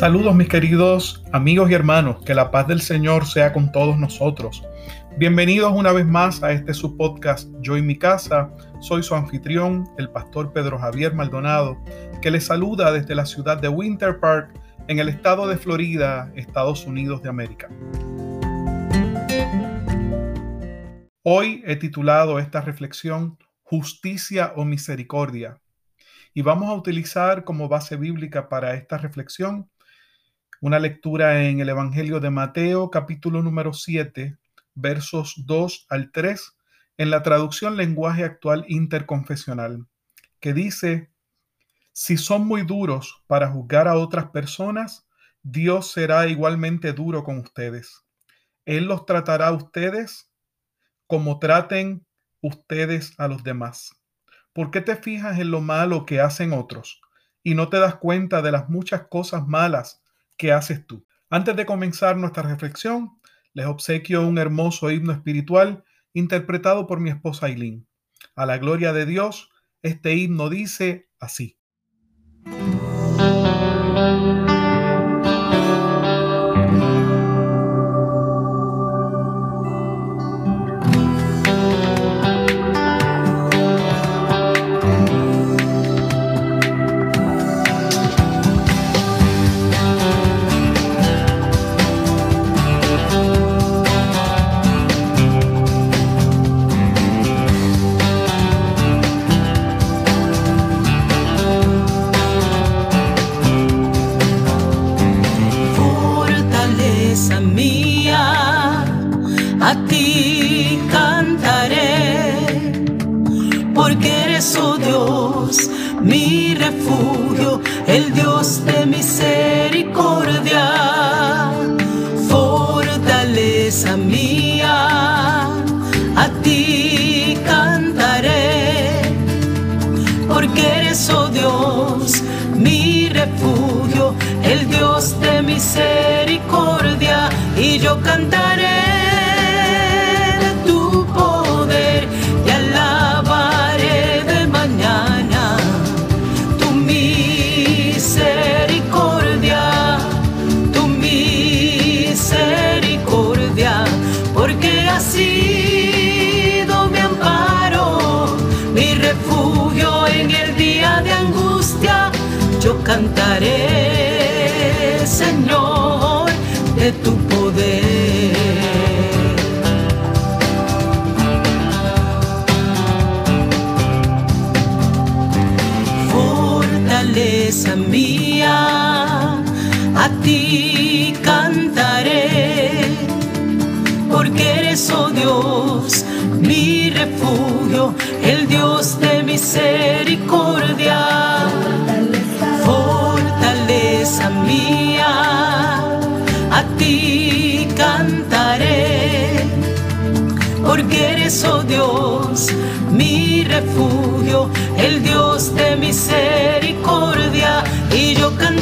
Saludos mis queridos amigos y hermanos, que la paz del Señor sea con todos nosotros. Bienvenidos una vez más a este su podcast Yo y mi casa. Soy su anfitrión, el pastor Pedro Javier Maldonado, que les saluda desde la ciudad de Winter Park, en el estado de Florida, Estados Unidos de América. Hoy he titulado esta reflexión Justicia o Misericordia. Y vamos a utilizar como base bíblica para esta reflexión una lectura en el Evangelio de Mateo, capítulo número 7, versos 2 al 3, en la traducción lenguaje actual interconfesional, que dice, si son muy duros para juzgar a otras personas, Dios será igualmente duro con ustedes. Él los tratará a ustedes como traten ustedes a los demás. ¿Por qué te fijas en lo malo que hacen otros y no te das cuenta de las muchas cosas malas que haces tú? Antes de comenzar nuestra reflexión, les obsequio un hermoso himno espiritual interpretado por mi esposa Aileen. A la gloria de Dios, este himno dice así. El Dios de misericordia, fortaleza mía, a ti cantaré, porque eres, oh Dios, mi refugio, el Dios de misericordia, y yo cantaré. Cantaré, Señor, de tu poder. Fortaleza mía, a ti cantaré, porque eres, oh Dios, mi refugio, el Dios de misericordia eres, oh Dios, mi refugio, el Dios de misericordia, y yo cantaré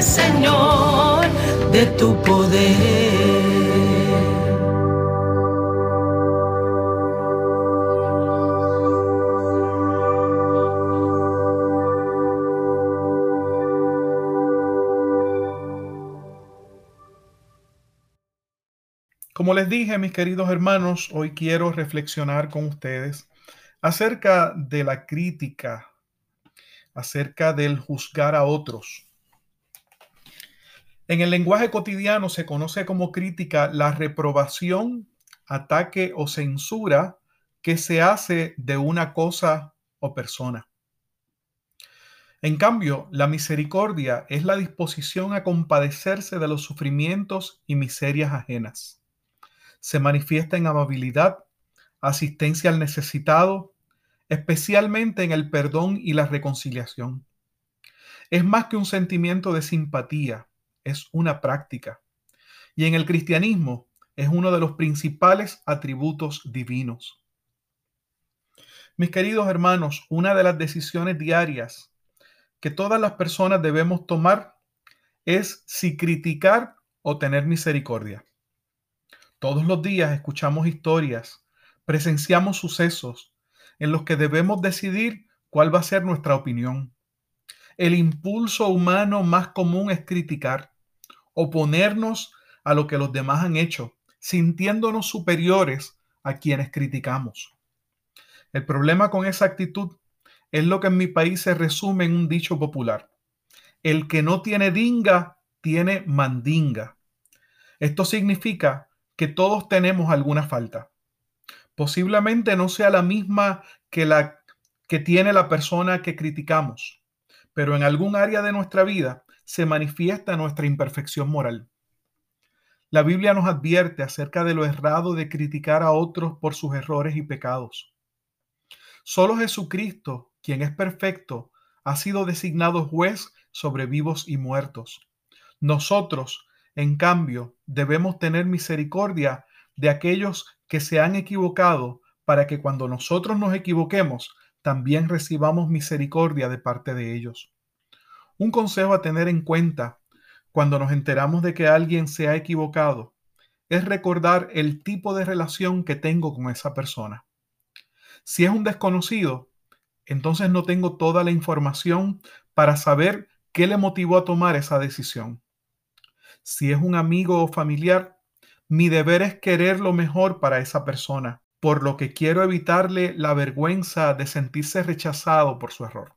Señor, de tu poder. Como les dije, mis queridos hermanos, hoy quiero reflexionar con ustedes acerca de la crítica, acerca del juzgar a otros. En el lenguaje cotidiano se conoce como crítica la reprobación, ataque o censura que se hace de una cosa o persona. En cambio, la misericordia es la disposición a compadecerse de los sufrimientos y miserias ajenas se manifiesta en amabilidad, asistencia al necesitado, especialmente en el perdón y la reconciliación. Es más que un sentimiento de simpatía, es una práctica. Y en el cristianismo es uno de los principales atributos divinos. Mis queridos hermanos, una de las decisiones diarias que todas las personas debemos tomar es si criticar o tener misericordia. Todos los días escuchamos historias, presenciamos sucesos en los que debemos decidir cuál va a ser nuestra opinión. El impulso humano más común es criticar, oponernos a lo que los demás han hecho, sintiéndonos superiores a quienes criticamos. El problema con esa actitud es lo que en mi país se resume en un dicho popular. El que no tiene dinga, tiene mandinga. Esto significa que todos tenemos alguna falta. Posiblemente no sea la misma que la que tiene la persona que criticamos, pero en algún área de nuestra vida se manifiesta nuestra imperfección moral. La Biblia nos advierte acerca de lo errado de criticar a otros por sus errores y pecados. Solo Jesucristo, quien es perfecto, ha sido designado juez sobre vivos y muertos. Nosotros, en cambio, debemos tener misericordia de aquellos que se han equivocado para que cuando nosotros nos equivoquemos, también recibamos misericordia de parte de ellos. Un consejo a tener en cuenta cuando nos enteramos de que alguien se ha equivocado es recordar el tipo de relación que tengo con esa persona. Si es un desconocido, entonces no tengo toda la información para saber qué le motivó a tomar esa decisión. Si es un amigo o familiar, mi deber es querer lo mejor para esa persona, por lo que quiero evitarle la vergüenza de sentirse rechazado por su error.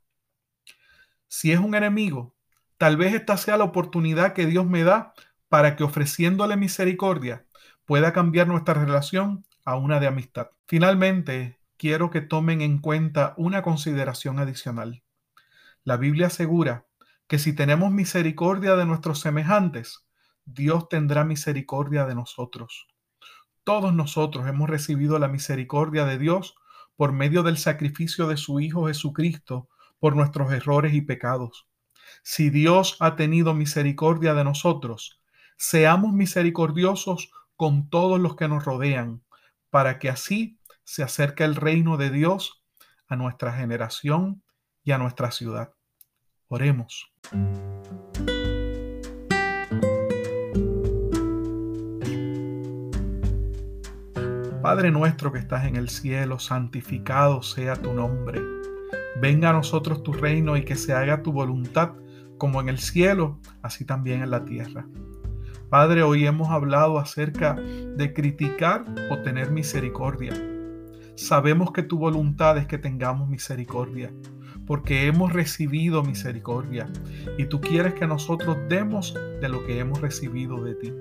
Si es un enemigo, tal vez esta sea la oportunidad que Dios me da para que ofreciéndole misericordia pueda cambiar nuestra relación a una de amistad. Finalmente, quiero que tomen en cuenta una consideración adicional. La Biblia asegura que si tenemos misericordia de nuestros semejantes, Dios tendrá misericordia de nosotros. Todos nosotros hemos recibido la misericordia de Dios por medio del sacrificio de su Hijo Jesucristo por nuestros errores y pecados. Si Dios ha tenido misericordia de nosotros, seamos misericordiosos con todos los que nos rodean, para que así se acerque el reino de Dios a nuestra generación y a nuestra ciudad. Oremos. Padre nuestro que estás en el cielo, santificado sea tu nombre. Venga a nosotros tu reino y que se haga tu voluntad como en el cielo, así también en la tierra. Padre, hoy hemos hablado acerca de criticar o tener misericordia. Sabemos que tu voluntad es que tengamos misericordia, porque hemos recibido misericordia y tú quieres que nosotros demos de lo que hemos recibido de ti.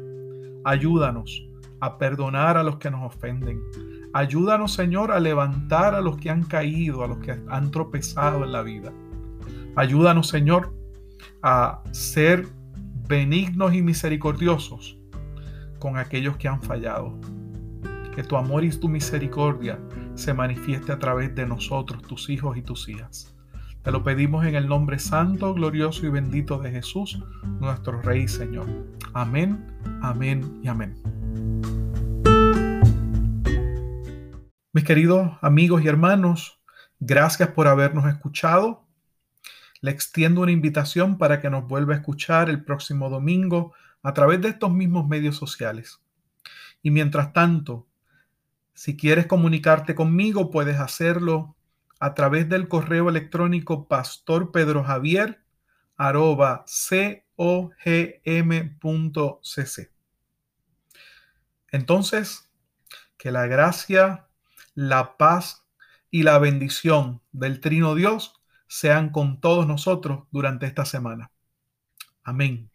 Ayúdanos a perdonar a los que nos ofenden. Ayúdanos, Señor, a levantar a los que han caído, a los que han tropezado en la vida. Ayúdanos, Señor, a ser benignos y misericordiosos con aquellos que han fallado. Que tu amor y tu misericordia se manifieste a través de nosotros, tus hijos y tus hijas. Te lo pedimos en el nombre santo, glorioso y bendito de Jesús, nuestro Rey y Señor. Amén, amén y amén. Mis queridos amigos y hermanos, gracias por habernos escuchado. Le extiendo una invitación para que nos vuelva a escuchar el próximo domingo a través de estos mismos medios sociales. Y mientras tanto, si quieres comunicarte conmigo, puedes hacerlo a través del correo electrónico pastorpedrojavier.cogm.cc. Entonces, que la gracia, la paz y la bendición del Trino Dios sean con todos nosotros durante esta semana. Amén.